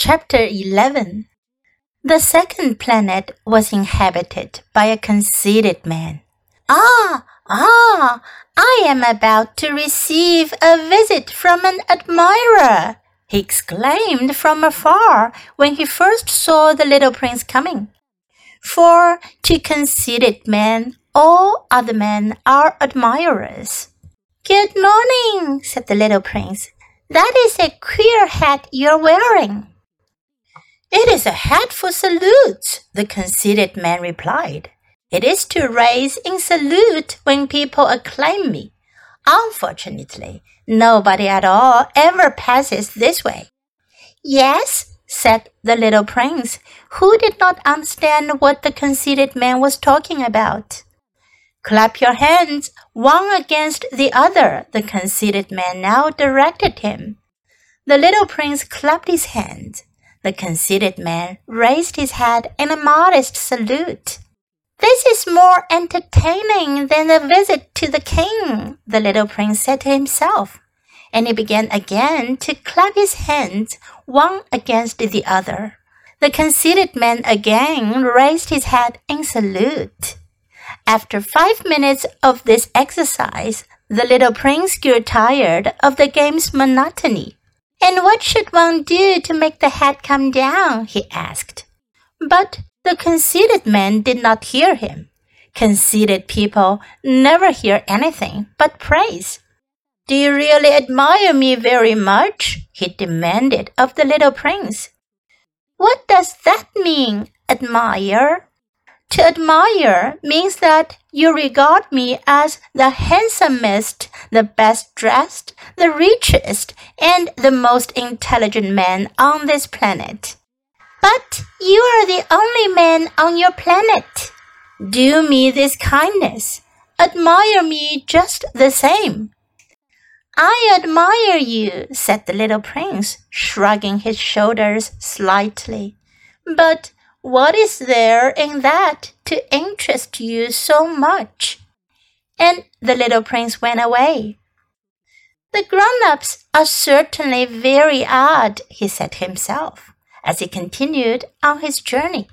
Chapter 11 The second planet was inhabited by a conceited man. Ah, ah, I am about to receive a visit from an admirer, he exclaimed from afar when he first saw the little prince coming. For to conceited men, all other men are admirers. Good morning, said the little prince. That is a queer hat you're wearing. It is a hat for salutes, the conceited man replied. It is to raise in salute when people acclaim me. Unfortunately, nobody at all ever passes this way. Yes, said the little prince, who did not understand what the conceited man was talking about. Clap your hands, one against the other, the conceited man now directed him. The little prince clapped his hands. The conceited man raised his head in a modest salute. This is more entertaining than a visit to the king, the little prince said to himself, and he began again to clap his hands one against the other. The conceited man again raised his head in salute. After five minutes of this exercise, the little prince grew tired of the game's monotony. And what should one do to make the head come down? he asked. But the conceited man did not hear him. Conceited people never hear anything but praise. Do you really admire me very much? he demanded of the little prince. What does that mean, admire? To admire means that you regard me as the handsomest, the best dressed, the richest, and the most intelligent man on this planet. But you are the only man on your planet. Do me this kindness. Admire me just the same. I admire you, said the little prince, shrugging his shoulders slightly. But what is there in that to interest you so much? And the little prince went away. The grown ups are certainly very odd, he said to himself, as he continued on his journey.